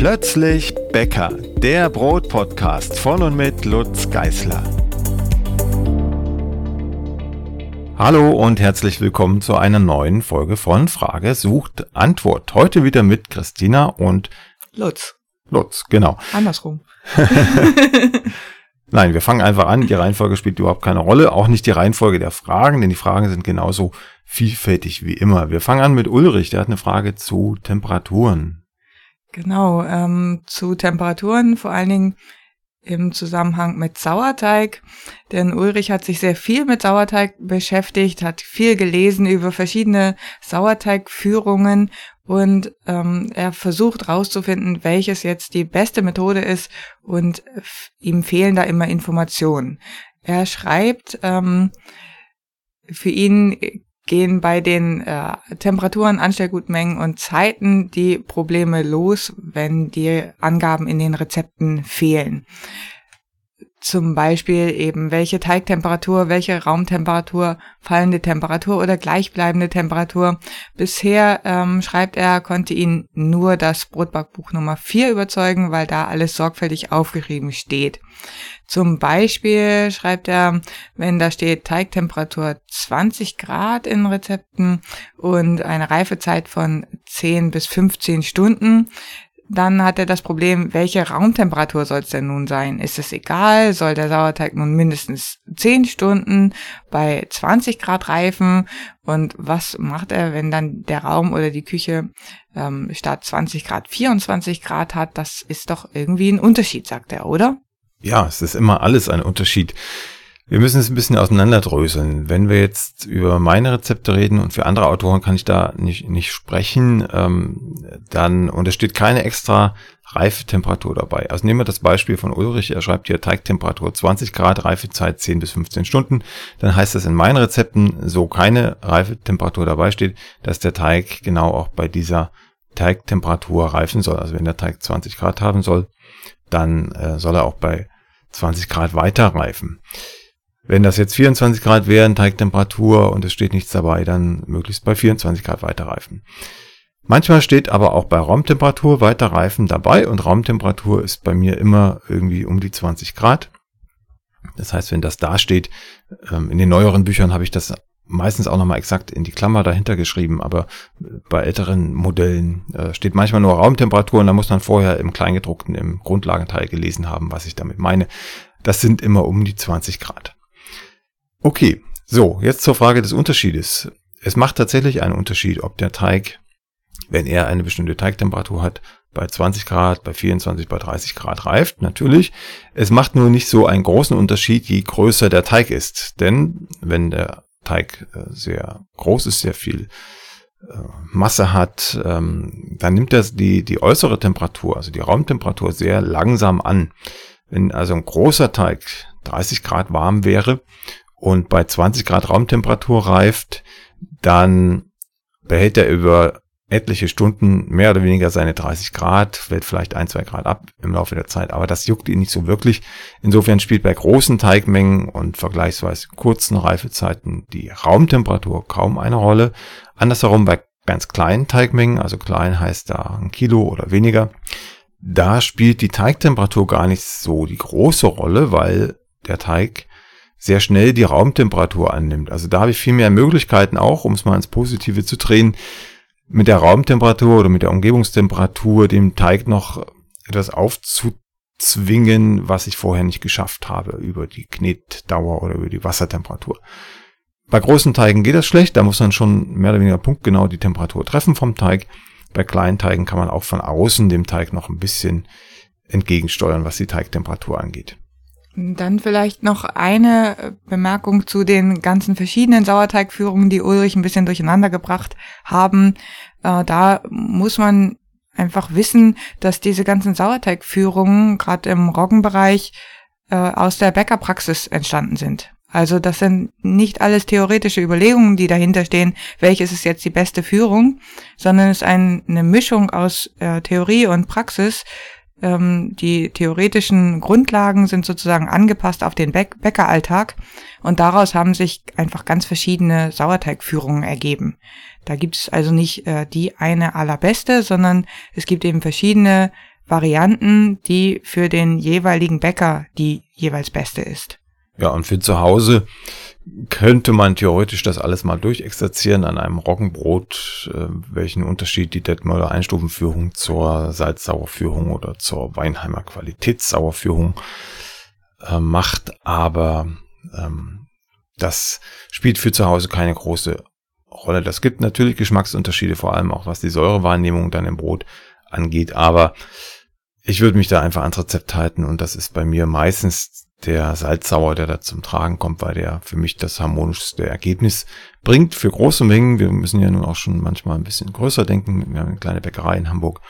Plötzlich Bäcker, der Brotpodcast von und mit Lutz Geißler. Hallo und herzlich willkommen zu einer neuen Folge von Frage sucht Antwort. Heute wieder mit Christina und Lutz. Lutz, genau. Andersrum. Nein, wir fangen einfach an. Die Reihenfolge spielt überhaupt keine Rolle. Auch nicht die Reihenfolge der Fragen, denn die Fragen sind genauso vielfältig wie immer. Wir fangen an mit Ulrich. Der hat eine Frage zu Temperaturen. Genau, ähm, zu Temperaturen, vor allen Dingen im Zusammenhang mit Sauerteig. Denn Ulrich hat sich sehr viel mit Sauerteig beschäftigt, hat viel gelesen über verschiedene Sauerteigführungen und ähm, er versucht herauszufinden, welches jetzt die beste Methode ist und ihm fehlen da immer Informationen. Er schreibt, ähm, für ihn gehen bei den äh, Temperaturen, Anstellgutmengen und Zeiten die Probleme los, wenn die Angaben in den Rezepten fehlen. Zum Beispiel eben welche Teigtemperatur, welche Raumtemperatur, fallende Temperatur oder gleichbleibende Temperatur. Bisher ähm, schreibt er, konnte ihn nur das Brotbackbuch Nummer 4 überzeugen, weil da alles sorgfältig aufgeschrieben steht. Zum Beispiel schreibt er, wenn da steht Teigtemperatur 20 Grad in Rezepten und eine Reifezeit von 10 bis 15 Stunden, dann hat er das Problem, welche Raumtemperatur soll es denn nun sein? Ist es egal? Soll der Sauerteig nun mindestens 10 Stunden bei 20 Grad reifen? Und was macht er, wenn dann der Raum oder die Küche ähm, statt 20 Grad 24 Grad hat? Das ist doch irgendwie ein Unterschied, sagt er, oder? Ja, es ist immer alles ein Unterschied. Wir müssen es ein bisschen auseinanderdröseln. Wenn wir jetzt über meine Rezepte reden und für andere Autoren kann ich da nicht, nicht sprechen, ähm, dann, und es steht keine extra Reifetemperatur dabei. Also nehmen wir das Beispiel von Ulrich, er schreibt hier Teigtemperatur 20 Grad, Reifezeit 10 bis 15 Stunden. Dann heißt das in meinen Rezepten, so keine Reifetemperatur dabei steht, dass der Teig genau auch bei dieser Teigtemperatur reifen soll. Also wenn der Teig 20 Grad haben soll, dann äh, soll er auch bei 20 Grad weiter reifen. Wenn das jetzt 24 Grad wären, Teigtemperatur und es steht nichts dabei, dann möglichst bei 24 Grad weiterreifen. Manchmal steht aber auch bei Raumtemperatur weiterreifen dabei und Raumtemperatur ist bei mir immer irgendwie um die 20 Grad. Das heißt, wenn das da steht, ähm, in den neueren Büchern habe ich das meistens auch nochmal exakt in die Klammer dahinter geschrieben, aber bei älteren Modellen äh, steht manchmal nur Raumtemperatur und da muss man vorher im Kleingedruckten im Grundlagenteil gelesen haben, was ich damit meine. Das sind immer um die 20 Grad. Okay, so, jetzt zur Frage des Unterschiedes. Es macht tatsächlich einen Unterschied, ob der Teig, wenn er eine bestimmte Teigtemperatur hat, bei 20 Grad, bei 24, bei 30 Grad reift, natürlich. Es macht nur nicht so einen großen Unterschied, je größer der Teig ist. Denn wenn der Teig äh, sehr groß ist, sehr viel äh, Masse hat, ähm, dann nimmt er die, die äußere Temperatur, also die Raumtemperatur, sehr langsam an. Wenn also ein großer Teig 30 Grad warm wäre, und bei 20 Grad Raumtemperatur reift, dann behält er über etliche Stunden mehr oder weniger seine 30 Grad, fällt vielleicht ein, zwei Grad ab im Laufe der Zeit, aber das juckt ihn nicht so wirklich. Insofern spielt bei großen Teigmengen und vergleichsweise kurzen Reifezeiten die Raumtemperatur kaum eine Rolle. Andersherum bei ganz kleinen Teigmengen, also klein heißt da ein Kilo oder weniger, da spielt die Teigtemperatur gar nicht so die große Rolle, weil der Teig sehr schnell die Raumtemperatur annimmt. Also da habe ich viel mehr Möglichkeiten auch, um es mal ins Positive zu drehen, mit der Raumtemperatur oder mit der Umgebungstemperatur dem Teig noch etwas aufzuzwingen, was ich vorher nicht geschafft habe über die Knetdauer oder über die Wassertemperatur. Bei großen Teigen geht das schlecht, da muss man schon mehr oder weniger punktgenau die Temperatur treffen vom Teig. Bei kleinen Teigen kann man auch von außen dem Teig noch ein bisschen entgegensteuern, was die Teigtemperatur angeht. Dann vielleicht noch eine äh, Bemerkung zu den ganzen verschiedenen Sauerteigführungen, die Ulrich ein bisschen durcheinander gebracht haben. Äh, da muss man einfach wissen, dass diese ganzen Sauerteigführungen gerade im Roggenbereich äh, aus der Bäckerpraxis entstanden sind. Also das sind nicht alles theoretische Überlegungen, die dahinter stehen, welches ist jetzt die beste Führung, sondern es ist ein, eine Mischung aus Theorie und Praxis, ähm, die theoretischen Grundlagen sind sozusagen angepasst auf den Bäck Bäckeralltag und daraus haben sich einfach ganz verschiedene Sauerteigführungen ergeben. Da gibt es also nicht äh, die eine allerbeste, sondern es gibt eben verschiedene Varianten, die für den jeweiligen Bäcker die jeweils beste ist. Ja, und für zu Hause könnte man theoretisch das alles mal durchexerzieren an einem Roggenbrot, äh, welchen Unterschied die Detmolder Einstufenführung zur Salzsauerführung oder zur Weinheimer Qualitätssauerführung äh, macht, aber ähm, das spielt für zu Hause keine große Rolle. Das gibt natürlich Geschmacksunterschiede, vor allem auch was die Säurewahrnehmung dann im Brot angeht, aber ich würde mich da einfach ans Rezept halten und das ist bei mir meistens der Salzsauer, der da zum Tragen kommt, weil der für mich das harmonischste Ergebnis bringt für große Mengen. Wir müssen ja nun auch schon manchmal ein bisschen größer denken. Wir haben eine kleine Bäckerei in Hamburg.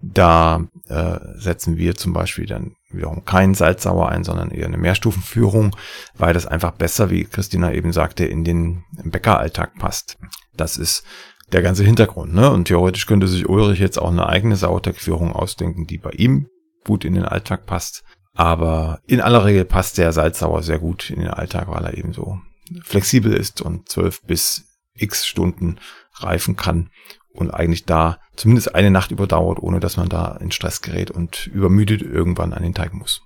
Da äh, setzen wir zum Beispiel dann wiederum keinen Salzsauer ein, sondern eher eine Mehrstufenführung, weil das einfach besser, wie Christina eben sagte, in den Bäckeralltag passt. Das ist der ganze Hintergrund. Ne? Und theoretisch könnte sich Ulrich jetzt auch eine eigene Sauerteigführung ausdenken, die bei ihm gut in den Alltag passt. Aber in aller Regel passt der Salzsauer sehr gut in den Alltag, weil er eben so flexibel ist und zwölf bis x Stunden reifen kann und eigentlich da zumindest eine Nacht überdauert, ohne dass man da in Stress gerät und übermüdet irgendwann an den Teig muss.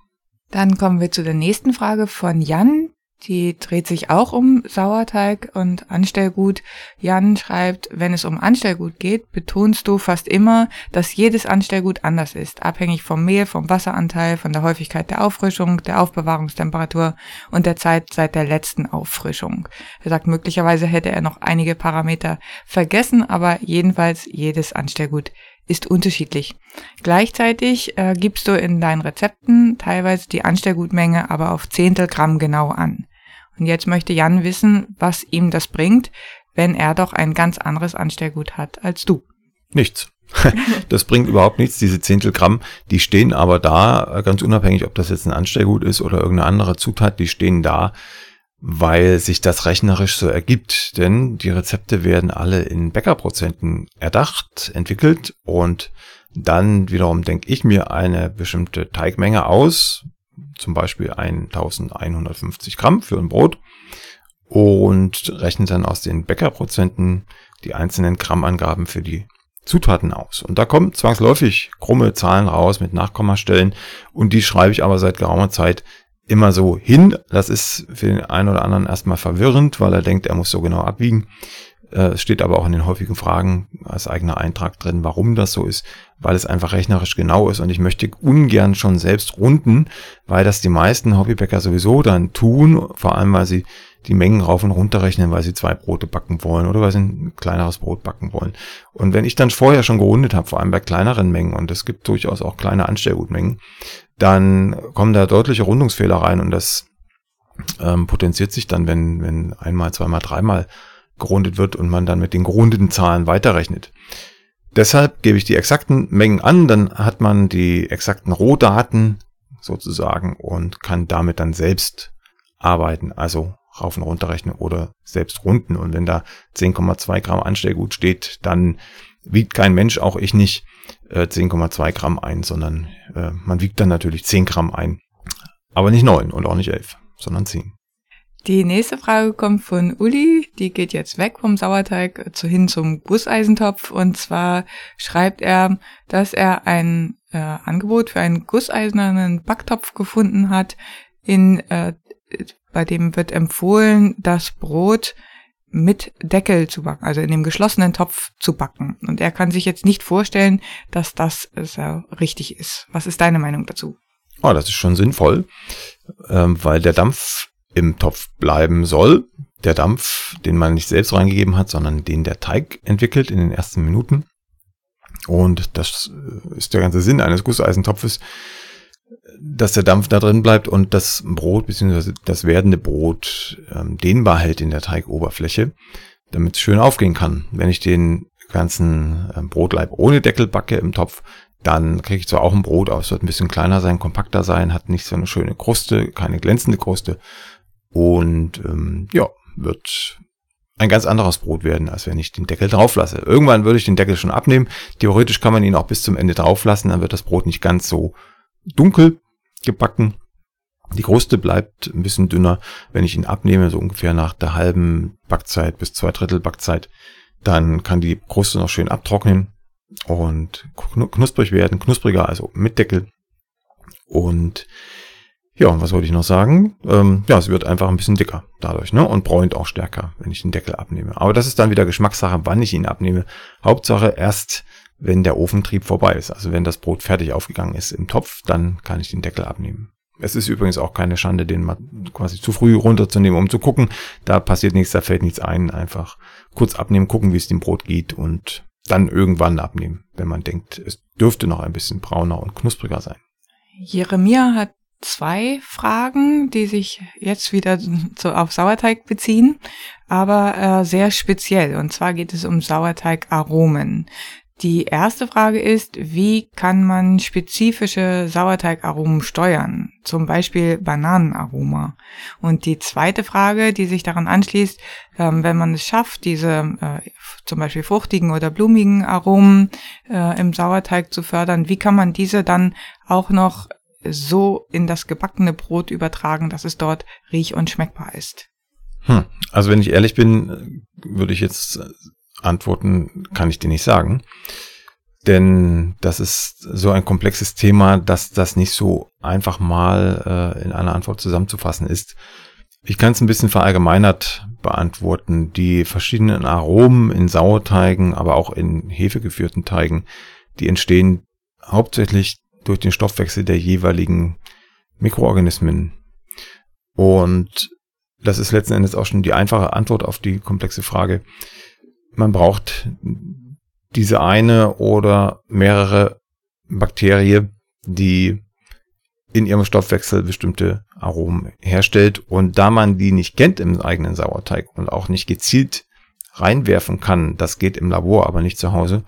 Dann kommen wir zu der nächsten Frage von Jan. Die dreht sich auch um Sauerteig und Anstellgut. Jan schreibt, wenn es um Anstellgut geht, betonst du fast immer, dass jedes Anstellgut anders ist, abhängig vom Mehl, vom Wasseranteil, von der Häufigkeit der Auffrischung, der Aufbewahrungstemperatur und der Zeit seit der letzten Auffrischung. Er sagt, möglicherweise hätte er noch einige Parameter vergessen, aber jedenfalls jedes Anstellgut ist unterschiedlich. Gleichzeitig äh, gibst du in deinen Rezepten teilweise die Anstellgutmenge aber auf Zehntel Gramm genau an. Und jetzt möchte Jan wissen, was ihm das bringt, wenn er doch ein ganz anderes Anstellgut hat als du. Nichts. das bringt überhaupt nichts. Diese Zehntel Gramm, die stehen aber da, ganz unabhängig, ob das jetzt ein Anstellgut ist oder irgendeine andere Zutat, die stehen da weil sich das rechnerisch so ergibt. Denn die Rezepte werden alle in Bäckerprozenten erdacht, entwickelt und dann wiederum denke ich mir eine bestimmte Teigmenge aus, zum Beispiel 1150 Gramm für ein Brot und rechne dann aus den Bäckerprozenten die einzelnen Grammangaben für die Zutaten aus. Und da kommen zwangsläufig krumme Zahlen raus mit Nachkommastellen und die schreibe ich aber seit geraumer Zeit immer so hin. Das ist für den einen oder anderen erstmal verwirrend, weil er denkt, er muss so genau abwiegen. Äh, es steht aber auch in den häufigen Fragen als eigener Eintrag drin, warum das so ist, weil es einfach rechnerisch genau ist und ich möchte ungern schon selbst runden, weil das die meisten Hobbybäcker sowieso dann tun, vor allem weil sie die Mengen rauf und runter rechnen, weil sie zwei Brote backen wollen oder weil sie ein kleineres Brot backen wollen. Und wenn ich dann vorher schon gerundet habe, vor allem bei kleineren Mengen, und es gibt durchaus auch kleine Anstellgutmengen, dann kommen da deutliche Rundungsfehler rein und das ähm, potenziert sich dann, wenn, wenn einmal, zweimal, dreimal gerundet wird und man dann mit den gerundeten Zahlen weiterrechnet. Deshalb gebe ich die exakten Mengen an, dann hat man die exakten Rohdaten sozusagen und kann damit dann selbst arbeiten, also rauf und runter rechnen oder selbst runden. Und wenn da 10,2 Gramm Anstellgut steht, dann wiegt kein Mensch, auch ich nicht, 10,2 äh, Gramm ein, sondern äh, man wiegt dann natürlich 10 Gramm ein. Aber nicht 9 und auch nicht 11, sondern 10. Die nächste Frage kommt von Uli, die geht jetzt weg vom Sauerteig zu hin zum Gusseisentopf und zwar schreibt er, dass er ein äh, Angebot für einen gusseisernen Backtopf gefunden hat, in äh, bei dem wird empfohlen, das Brot mit Deckel zu backen, also in dem geschlossenen Topf zu backen. Und er kann sich jetzt nicht vorstellen, dass das so richtig ist. Was ist deine Meinung dazu? Oh, das ist schon sinnvoll, ähm, weil der Dampf im Topf bleiben soll. Der Dampf, den man nicht selbst reingegeben hat, sondern den der Teig entwickelt in den ersten Minuten. Und das äh, ist der ganze Sinn eines Gusseisentopfes, dass der Dampf da drin bleibt und das Brot bzw. das werdende Brot ähm, dehnbar hält in der Teigoberfläche, damit es schön aufgehen kann. Wenn ich den ganzen ähm, Brotleib ohne Deckel backe im Topf, dann kriege ich zwar auch ein Brot, es wird ein bisschen kleiner sein, kompakter sein, hat nicht so eine schöne Kruste, keine glänzende Kruste und ähm, ja, wird ein ganz anderes Brot werden, als wenn ich den Deckel drauf lasse. Irgendwann würde ich den Deckel schon abnehmen. Theoretisch kann man ihn auch bis zum Ende drauf lassen, dann wird das Brot nicht ganz so dunkel gebacken. Die Kruste bleibt ein bisschen dünner, wenn ich ihn abnehme, so ungefähr nach der halben Backzeit bis zwei Drittel Backzeit. Dann kann die Kruste noch schön abtrocknen und knusprig werden, knuspriger, also mit Deckel. Und ja, was wollte ich noch sagen? Ähm, ja, es wird einfach ein bisschen dicker dadurch, ne? Und bräunt auch stärker, wenn ich den Deckel abnehme. Aber das ist dann wieder Geschmackssache, wann ich ihn abnehme. Hauptsache erst, wenn der Ofentrieb vorbei ist. Also wenn das Brot fertig aufgegangen ist im Topf, dann kann ich den Deckel abnehmen. Es ist übrigens auch keine Schande, den mal quasi zu früh runterzunehmen, um zu gucken. Da passiert nichts, da fällt nichts ein. Einfach kurz abnehmen, gucken, wie es dem Brot geht und dann irgendwann abnehmen, wenn man denkt, es dürfte noch ein bisschen brauner und knuspriger sein. Jeremia hat zwei Fragen, die sich jetzt wieder so auf Sauerteig beziehen, aber äh, sehr speziell. Und zwar geht es um Sauerteigaromen. Die erste Frage ist, wie kann man spezifische Sauerteigaromen steuern? Zum Beispiel Bananenaroma. Und die zweite Frage, die sich daran anschließt, ähm, wenn man es schafft, diese äh, zum Beispiel fruchtigen oder blumigen Aromen äh, im Sauerteig zu fördern, wie kann man diese dann auch noch so in das gebackene Brot übertragen, dass es dort riech- und schmeckbar ist? Hm. Also wenn ich ehrlich bin, würde ich jetzt antworten, kann ich dir nicht sagen. Denn das ist so ein komplexes Thema, dass das nicht so einfach mal äh, in einer Antwort zusammenzufassen ist. Ich kann es ein bisschen verallgemeinert beantworten. Die verschiedenen Aromen in Sauerteigen, aber auch in hefegeführten Teigen, die entstehen hauptsächlich durch den Stoffwechsel der jeweiligen Mikroorganismen. Und das ist letzten Endes auch schon die einfache Antwort auf die komplexe Frage. Man braucht diese eine oder mehrere Bakterie, die in ihrem Stoffwechsel bestimmte Aromen herstellt. Und da man die nicht kennt im eigenen Sauerteig und auch nicht gezielt reinwerfen kann, das geht im Labor, aber nicht zu Hause,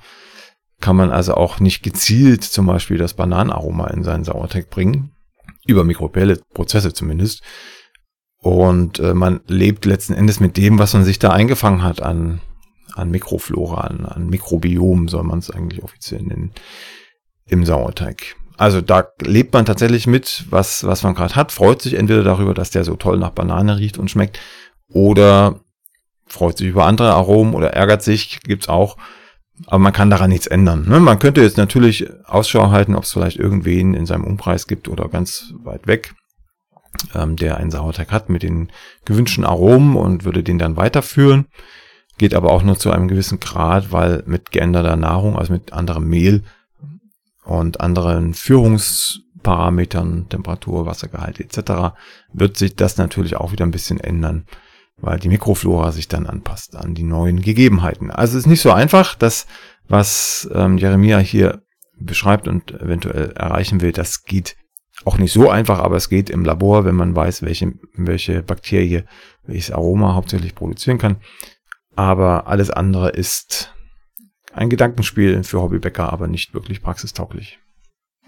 kann man also auch nicht gezielt zum Beispiel das Bananenaroma in seinen Sauerteig bringen, über mikrobielle Prozesse zumindest. Und äh, man lebt letzten Endes mit dem, was man sich da eingefangen hat an, an Mikroflora, an, an Mikrobiom, soll man es eigentlich offiziell nennen, im Sauerteig. Also da lebt man tatsächlich mit, was, was man gerade hat, freut sich entweder darüber, dass der so toll nach Banane riecht und schmeckt, oder freut sich über andere Aromen oder ärgert sich, gibt's auch. Aber man kann daran nichts ändern. Ne? Man könnte jetzt natürlich Ausschau halten, ob es vielleicht irgendwen in seinem Umkreis gibt oder ganz weit weg, ähm, der einen Sauerteig hat mit den gewünschten Aromen und würde den dann weiterführen. Geht aber auch nur zu einem gewissen Grad, weil mit geänderter Nahrung, also mit anderem Mehl und anderen Führungsparametern, Temperatur, Wassergehalt etc., wird sich das natürlich auch wieder ein bisschen ändern weil die Mikroflora sich dann anpasst an die neuen Gegebenheiten. Also es ist nicht so einfach, das, was ähm, Jeremia hier beschreibt und eventuell erreichen will, das geht auch nicht so einfach, aber es geht im Labor, wenn man weiß, welche, welche Bakterie welches Aroma hauptsächlich produzieren kann. Aber alles andere ist ein Gedankenspiel für Hobbybäcker, aber nicht wirklich praxistauglich.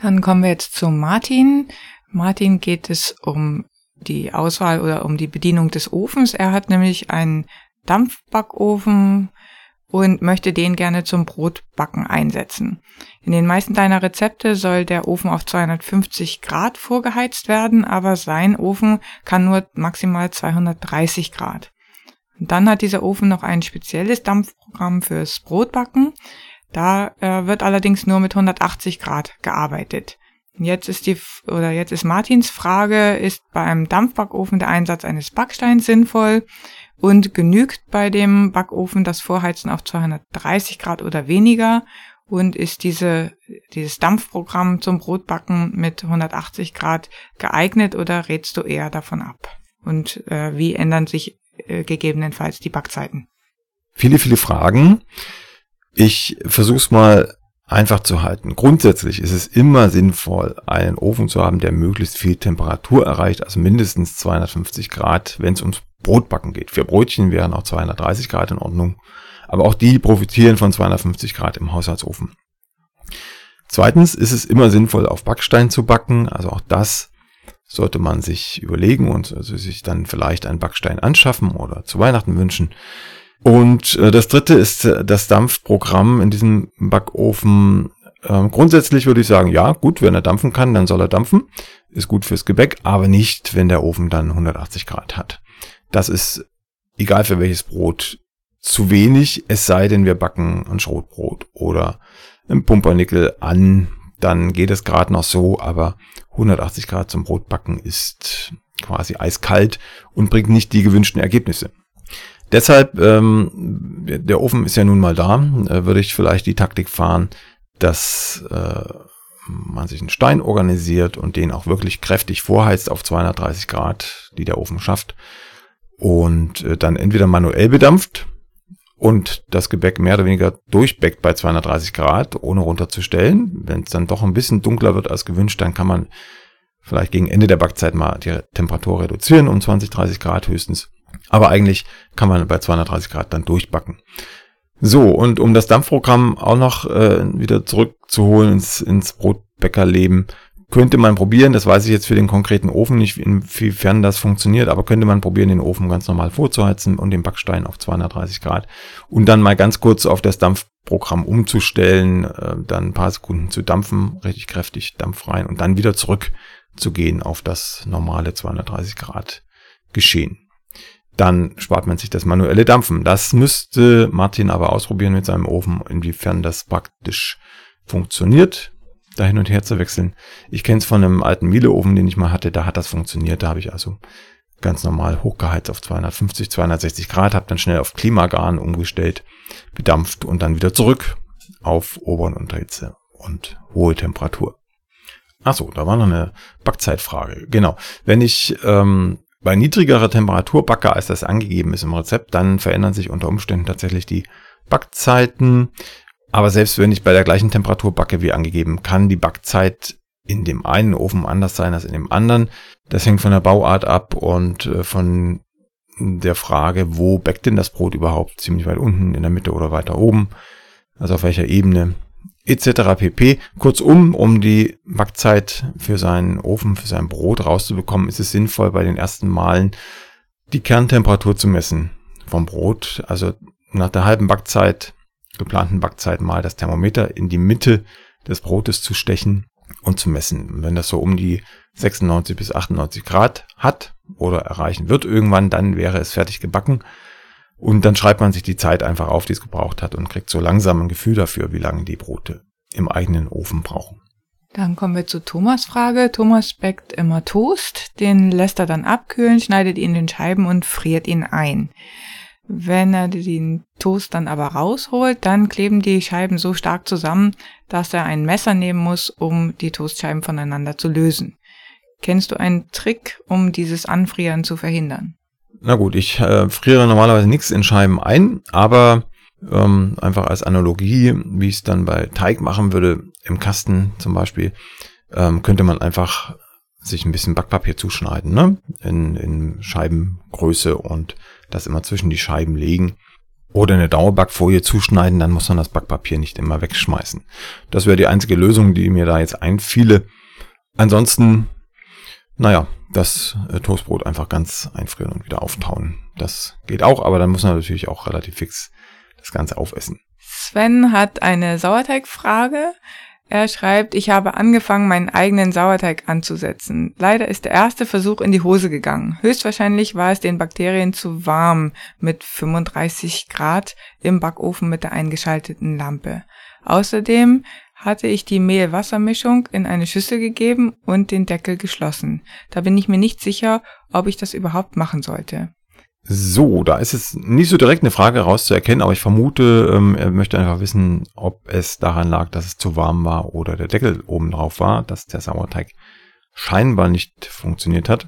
Dann kommen wir jetzt zu Martin. Martin geht es um die Auswahl oder um die Bedienung des Ofens. Er hat nämlich einen Dampfbackofen und möchte den gerne zum Brotbacken einsetzen. In den meisten deiner Rezepte soll der Ofen auf 250 Grad vorgeheizt werden, aber sein Ofen kann nur maximal 230 Grad. Und dann hat dieser Ofen noch ein spezielles Dampfprogramm fürs Brotbacken. Da äh, wird allerdings nur mit 180 Grad gearbeitet. Jetzt ist die, oder jetzt ist Martins Frage, ist beim Dampfbackofen der Einsatz eines Backsteins sinnvoll und genügt bei dem Backofen das Vorheizen auf 230 Grad oder weniger und ist diese, dieses Dampfprogramm zum Brotbacken mit 180 Grad geeignet oder rätst du eher davon ab? Und äh, wie ändern sich äh, gegebenenfalls die Backzeiten? Viele, viele Fragen. Ich versuche es mal einfach zu halten. Grundsätzlich ist es immer sinnvoll, einen Ofen zu haben, der möglichst viel Temperatur erreicht, also mindestens 250 Grad, wenn es ums Brotbacken geht. Für Brötchen wären auch 230 Grad in Ordnung, aber auch die profitieren von 250 Grad im Haushaltsofen. Zweitens ist es immer sinnvoll, auf Backstein zu backen, also auch das sollte man sich überlegen und also sich dann vielleicht einen Backstein anschaffen oder zu Weihnachten wünschen. Und äh, das dritte ist äh, das Dampfprogramm in diesem Backofen. Ähm, grundsätzlich würde ich sagen, ja, gut, wenn er dampfen kann, dann soll er dampfen. Ist gut fürs Gebäck, aber nicht, wenn der Ofen dann 180 Grad hat. Das ist egal für welches Brot zu wenig, es sei denn, wir backen ein Schrotbrot oder einen Pumpernickel an, dann geht es gerade noch so, aber 180 Grad zum Brotbacken ist quasi eiskalt und bringt nicht die gewünschten Ergebnisse. Deshalb, ähm, der Ofen ist ja nun mal da, äh, würde ich vielleicht die Taktik fahren, dass äh, man sich einen Stein organisiert und den auch wirklich kräftig vorheizt auf 230 Grad, die der Ofen schafft. Und äh, dann entweder manuell bedampft und das Gebäck mehr oder weniger durchbeckt bei 230 Grad, ohne runterzustellen. Wenn es dann doch ein bisschen dunkler wird als gewünscht, dann kann man vielleicht gegen Ende der Backzeit mal die Temperatur reduzieren um 20, 30 Grad höchstens. Aber eigentlich kann man bei 230 Grad dann durchbacken. So, und um das Dampfprogramm auch noch äh, wieder zurückzuholen ins, ins Brotbäckerleben, könnte man probieren, das weiß ich jetzt für den konkreten Ofen nicht, inwiefern das funktioniert, aber könnte man probieren, den Ofen ganz normal vorzuheizen und den Backstein auf 230 Grad und dann mal ganz kurz auf das Dampfprogramm umzustellen, äh, dann ein paar Sekunden zu dampfen, richtig kräftig Dampf rein und dann wieder zurück zu gehen auf das normale 230 Grad Geschehen. Dann spart man sich das manuelle Dampfen. Das müsste Martin aber ausprobieren mit seinem Ofen, inwiefern das praktisch funktioniert, da hin und her zu wechseln. Ich kenne es von einem alten Miele-Ofen, den ich mal hatte, da hat das funktioniert. Da habe ich also ganz normal hochgeheizt auf 250, 260 Grad, habe dann schnell auf Klimagarn umgestellt, bedampft und dann wieder zurück auf Ober- und Unterhitze und hohe Temperatur. Ach so, da war noch eine Backzeitfrage. Genau. Wenn ich ähm, bei niedrigerer Temperatur backe, als das angegeben ist im Rezept, dann verändern sich unter Umständen tatsächlich die Backzeiten. Aber selbst wenn ich bei der gleichen Temperatur backe wie angegeben, kann die Backzeit in dem einen Ofen anders sein als in dem anderen. Das hängt von der Bauart ab und äh, von der Frage, wo backt denn das Brot überhaupt? Ziemlich weit unten, in der Mitte oder weiter oben? Also auf welcher Ebene? Etc. pp. Kurzum, um die Backzeit für seinen Ofen, für sein Brot rauszubekommen, ist es sinnvoll, bei den ersten Malen die Kerntemperatur zu messen vom Brot. Also nach der halben Backzeit, geplanten Backzeit mal das Thermometer in die Mitte des Brotes zu stechen und zu messen. wenn das so um die 96 bis 98 Grad hat oder erreichen wird irgendwann, dann wäre es fertig gebacken. Und dann schreibt man sich die Zeit einfach auf, die es gebraucht hat und kriegt so langsam ein Gefühl dafür, wie lange die Brote im eigenen Ofen brauchen. Dann kommen wir zu Thomas Frage. Thomas backt immer Toast, den lässt er dann abkühlen, schneidet ihn in Scheiben und friert ihn ein. Wenn er den Toast dann aber rausholt, dann kleben die Scheiben so stark zusammen, dass er ein Messer nehmen muss, um die Toastscheiben voneinander zu lösen. Kennst du einen Trick, um dieses Anfrieren zu verhindern? Na gut, ich äh, friere normalerweise nichts in Scheiben ein, aber ähm, einfach als Analogie, wie ich es dann bei Teig machen würde, im Kasten zum Beispiel, ähm, könnte man einfach sich ein bisschen Backpapier zuschneiden, ne? In, in Scheibengröße und das immer zwischen die Scheiben legen. Oder eine Dauerbackfolie zuschneiden, dann muss man das Backpapier nicht immer wegschmeißen. Das wäre die einzige Lösung, die mir da jetzt einfiele. Ansonsten, naja, das äh, Toastbrot einfach ganz einfrieren und wieder auftauen. Das geht auch, aber dann muss man natürlich auch relativ fix das Ganze aufessen. Sven hat eine Sauerteigfrage. Er schreibt, ich habe angefangen, meinen eigenen Sauerteig anzusetzen. Leider ist der erste Versuch in die Hose gegangen. Höchstwahrscheinlich war es den Bakterien zu warm mit 35 Grad im Backofen mit der eingeschalteten Lampe. Außerdem hatte ich die Mehl-Wasser-Mischung in eine Schüssel gegeben und den Deckel geschlossen. Da bin ich mir nicht sicher, ob ich das überhaupt machen sollte. So, da ist es nicht so direkt eine Frage rauszuerkennen, aber ich vermute, ähm, er möchte einfach wissen, ob es daran lag, dass es zu warm war oder der Deckel oben drauf war, dass der Sauerteig scheinbar nicht funktioniert hat.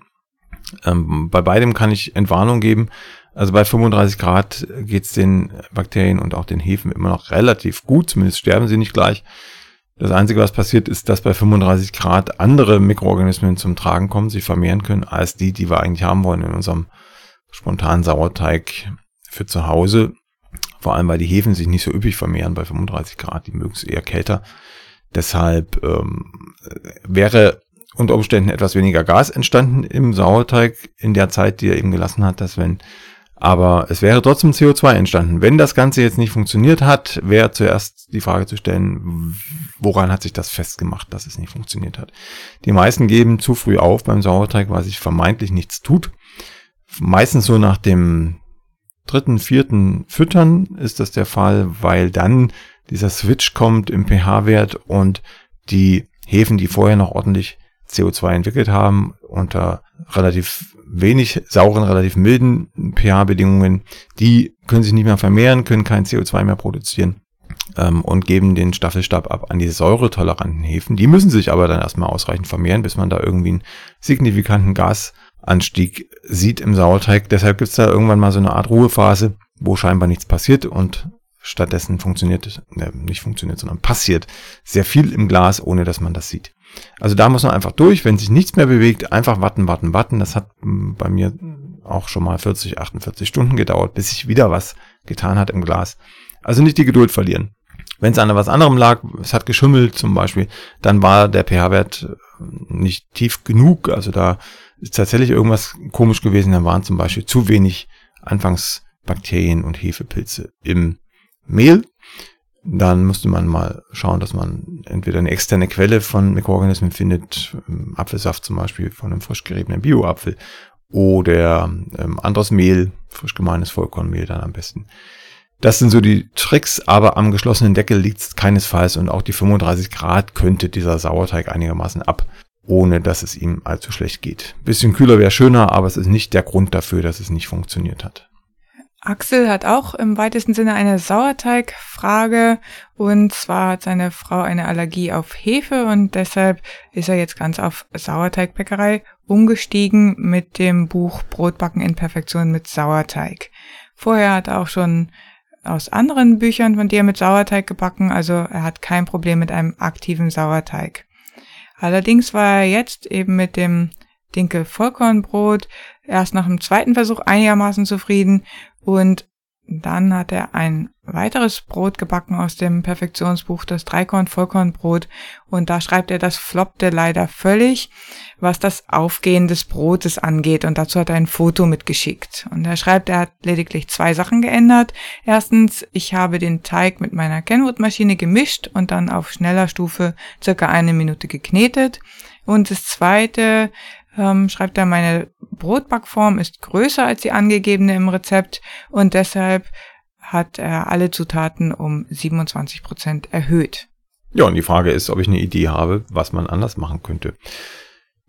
Ähm, bei beidem kann ich Entwarnung geben. Also bei 35 Grad geht es den Bakterien und auch den Hefen immer noch relativ gut, zumindest sterben sie nicht gleich. Das Einzige, was passiert, ist, dass bei 35 Grad andere Mikroorganismen zum Tragen kommen, sich vermehren können, als die, die wir eigentlich haben wollen in unserem spontanen Sauerteig für zu Hause. Vor allem, weil die Hefen sich nicht so üppig vermehren bei 35 Grad, die mögen es eher kälter. Deshalb ähm, wäre unter Umständen etwas weniger Gas entstanden im Sauerteig in der Zeit, die er eben gelassen hat, dass wenn aber es wäre trotzdem CO2 entstanden. Wenn das Ganze jetzt nicht funktioniert hat, wäre zuerst die Frage zu stellen, woran hat sich das festgemacht, dass es nicht funktioniert hat. Die meisten geben zu früh auf beim Sauerteig, weil sich vermeintlich nichts tut. Meistens so nach dem dritten, vierten Füttern ist das der Fall, weil dann dieser Switch kommt im pH-Wert und die Hefen, die vorher noch ordentlich CO2 entwickelt haben, unter relativ wenig sauren, relativ milden pH-Bedingungen, die können sich nicht mehr vermehren, können kein CO2 mehr produzieren ähm, und geben den Staffelstab ab an die säuretoleranten Hefen. Die müssen sich aber dann erstmal ausreichend vermehren, bis man da irgendwie einen signifikanten Gasanstieg sieht im Sauerteig. Deshalb gibt es da irgendwann mal so eine Art Ruhephase, wo scheinbar nichts passiert und stattdessen funktioniert, äh, nicht funktioniert, sondern passiert sehr viel im Glas, ohne dass man das sieht. Also da muss man einfach durch, wenn sich nichts mehr bewegt, einfach warten, warten, warten. Das hat hm, bei mir auch schon mal 40, 48 Stunden gedauert, bis sich wieder was getan hat im Glas. Also nicht die Geduld verlieren. Wenn es an was anderem lag, es hat geschummelt zum Beispiel, dann war der pH-Wert äh, nicht tief genug. Also da ist tatsächlich irgendwas komisch gewesen. Da waren zum Beispiel zu wenig Anfangsbakterien und Hefepilze im Mehl. Dann musste man mal schauen, dass man entweder eine externe Quelle von Mikroorganismen findet, ähm, Apfelsaft zum Beispiel von einem frisch geriebenen Bioapfel oder ähm, anderes Mehl, frisch gemahlenes Vollkornmehl dann am besten. Das sind so die Tricks, aber am geschlossenen Deckel liegt es keinesfalls und auch die 35 Grad könnte dieser Sauerteig einigermaßen ab, ohne dass es ihm allzu schlecht geht. Bisschen kühler wäre schöner, aber es ist nicht der Grund dafür, dass es nicht funktioniert hat. Axel hat auch im weitesten Sinne eine Sauerteigfrage und zwar hat seine Frau eine Allergie auf Hefe und deshalb ist er jetzt ganz auf Sauerteigbäckerei umgestiegen mit dem Buch Brotbacken in Perfektion mit Sauerteig. Vorher hat er auch schon aus anderen Büchern von dir mit Sauerteig gebacken, also er hat kein Problem mit einem aktiven Sauerteig. Allerdings war er jetzt eben mit dem Dinkel Vollkornbrot erst nach dem zweiten Versuch einigermaßen zufrieden und dann hat er ein weiteres Brot gebacken aus dem Perfektionsbuch, das Dreikorn-Vollkornbrot. Und da schreibt er, das floppte leider völlig, was das Aufgehen des Brotes angeht. Und dazu hat er ein Foto mitgeschickt. Und er schreibt, er hat lediglich zwei Sachen geändert. Erstens, ich habe den Teig mit meiner Kenwood-Maschine gemischt und dann auf schneller Stufe circa eine Minute geknetet. Und das zweite, ähm, schreibt er, meine Brotbackform ist größer als die angegebene im Rezept und deshalb hat er alle Zutaten um 27 Prozent erhöht. Ja, und die Frage ist, ob ich eine Idee habe, was man anders machen könnte.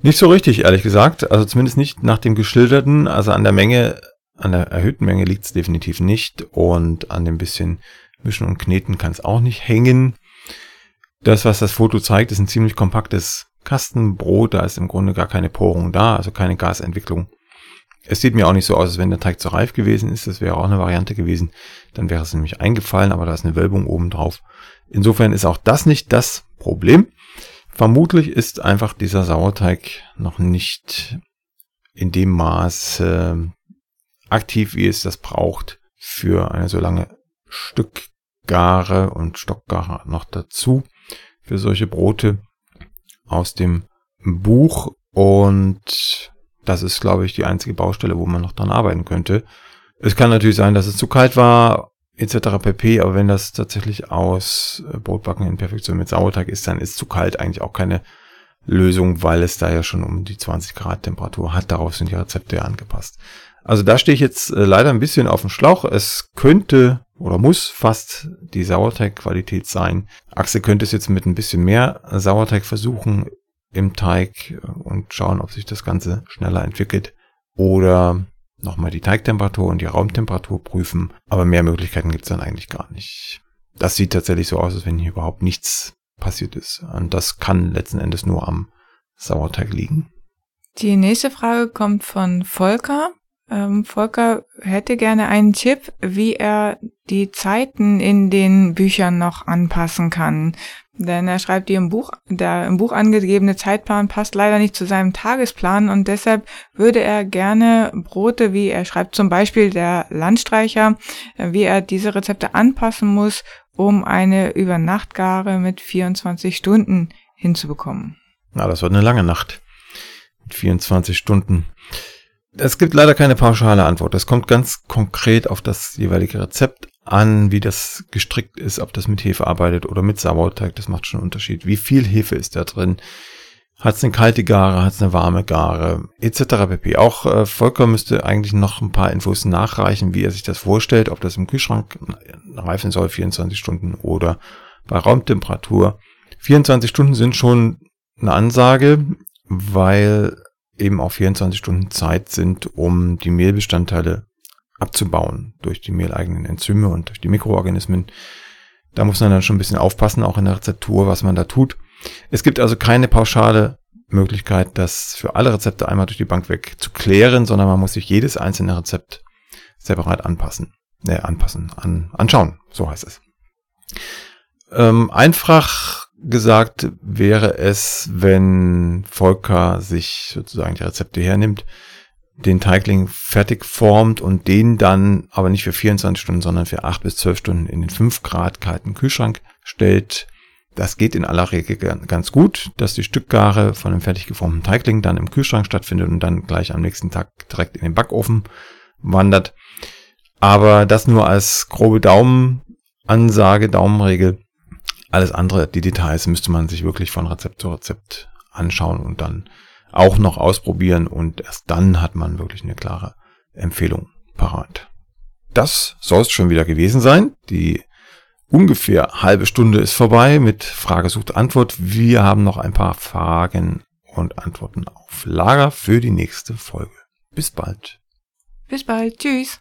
Nicht so richtig, ehrlich gesagt. Also zumindest nicht nach dem geschilderten. Also an der Menge, an der erhöhten Menge liegt es definitiv nicht. Und an dem bisschen Mischen und Kneten kann es auch nicht hängen. Das, was das Foto zeigt, ist ein ziemlich kompaktes Kastenbrot, da ist im Grunde gar keine Porung da, also keine Gasentwicklung. Es sieht mir auch nicht so aus, als wenn der Teig zu reif gewesen ist. Das wäre auch eine Variante gewesen. Dann wäre es nämlich eingefallen, aber da ist eine Wölbung oben drauf. Insofern ist auch das nicht das Problem. Vermutlich ist einfach dieser Sauerteig noch nicht in dem Maß aktiv, wie es das braucht für eine so lange Stückgare und Stockgare noch dazu für solche Brote aus dem Buch und das ist, glaube ich, die einzige Baustelle, wo man noch dran arbeiten könnte. Es kann natürlich sein, dass es zu kalt war, etc. pp. Aber wenn das tatsächlich aus äh, Brotbacken in Perfektion mit Sauerteig ist, dann ist zu kalt eigentlich auch keine Lösung, weil es da ja schon um die 20 Grad Temperatur hat. Darauf sind die Rezepte ja angepasst. Also da stehe ich jetzt äh, leider ein bisschen auf dem Schlauch. Es könnte oder muss fast die Sauerteigqualität sein. Axel könnte es jetzt mit ein bisschen mehr Sauerteig versuchen im Teig und schauen, ob sich das Ganze schneller entwickelt. Oder nochmal die Teigtemperatur und die Raumtemperatur prüfen. Aber mehr Möglichkeiten gibt es dann eigentlich gar nicht. Das sieht tatsächlich so aus, als wenn hier überhaupt nichts passiert ist. Und das kann letzten Endes nur am Sauerteig liegen. Die nächste Frage kommt von Volker. Ähm, Volker hätte gerne einen Tipp, wie er die Zeiten in den Büchern noch anpassen kann. Denn er schreibt, die im Buch, der im Buch angegebene Zeitplan passt leider nicht zu seinem Tagesplan und deshalb würde er gerne Brote, wie er schreibt, zum Beispiel der Landstreicher, äh, wie er diese Rezepte anpassen muss, um eine Übernachtgare mit 24 Stunden hinzubekommen. Na, das wird eine lange Nacht. Mit 24 Stunden. Es gibt leider keine pauschale Antwort. Das kommt ganz konkret auf das jeweilige Rezept an, wie das gestrickt ist, ob das mit Hefe arbeitet oder mit Sauerteig. Das macht schon einen Unterschied. Wie viel Hefe ist da drin? Hat es eine kalte Gare, hat es eine warme Gare, etc. pp. Auch äh, Volker müsste eigentlich noch ein paar Infos nachreichen, wie er sich das vorstellt, ob das im Kühlschrank reifen soll, 24 Stunden oder bei Raumtemperatur. 24 Stunden sind schon eine Ansage, weil eben auch 24 Stunden Zeit sind, um die Mehlbestandteile abzubauen durch die mehleigenen Enzyme und durch die Mikroorganismen. Da muss man dann schon ein bisschen aufpassen, auch in der Rezeptur, was man da tut. Es gibt also keine pauschale Möglichkeit, das für alle Rezepte einmal durch die Bank weg zu klären, sondern man muss sich jedes einzelne Rezept separat anpassen. Ne, anpassen, an, anschauen, so heißt es. Ähm, einfach gesagt wäre es, wenn Volker sich sozusagen die Rezepte hernimmt, den Teigling fertig formt und den dann aber nicht für 24 Stunden, sondern für 8 bis 12 Stunden in den 5 Grad kalten Kühlschrank stellt. Das geht in aller Regel ganz gut, dass die Stückgare von dem fertig geformten Teigling dann im Kühlschrank stattfindet und dann gleich am nächsten Tag direkt in den Backofen wandert. Aber das nur als grobe Daumenansage, Daumenregel. Alles andere, die Details müsste man sich wirklich von Rezept zu Rezept anschauen und dann auch noch ausprobieren und erst dann hat man wirklich eine klare Empfehlung parat. Das soll es schon wieder gewesen sein. Die ungefähr halbe Stunde ist vorbei mit Frage sucht Antwort. Wir haben noch ein paar Fragen und Antworten auf Lager für die nächste Folge. Bis bald. Bis bald. Tschüss.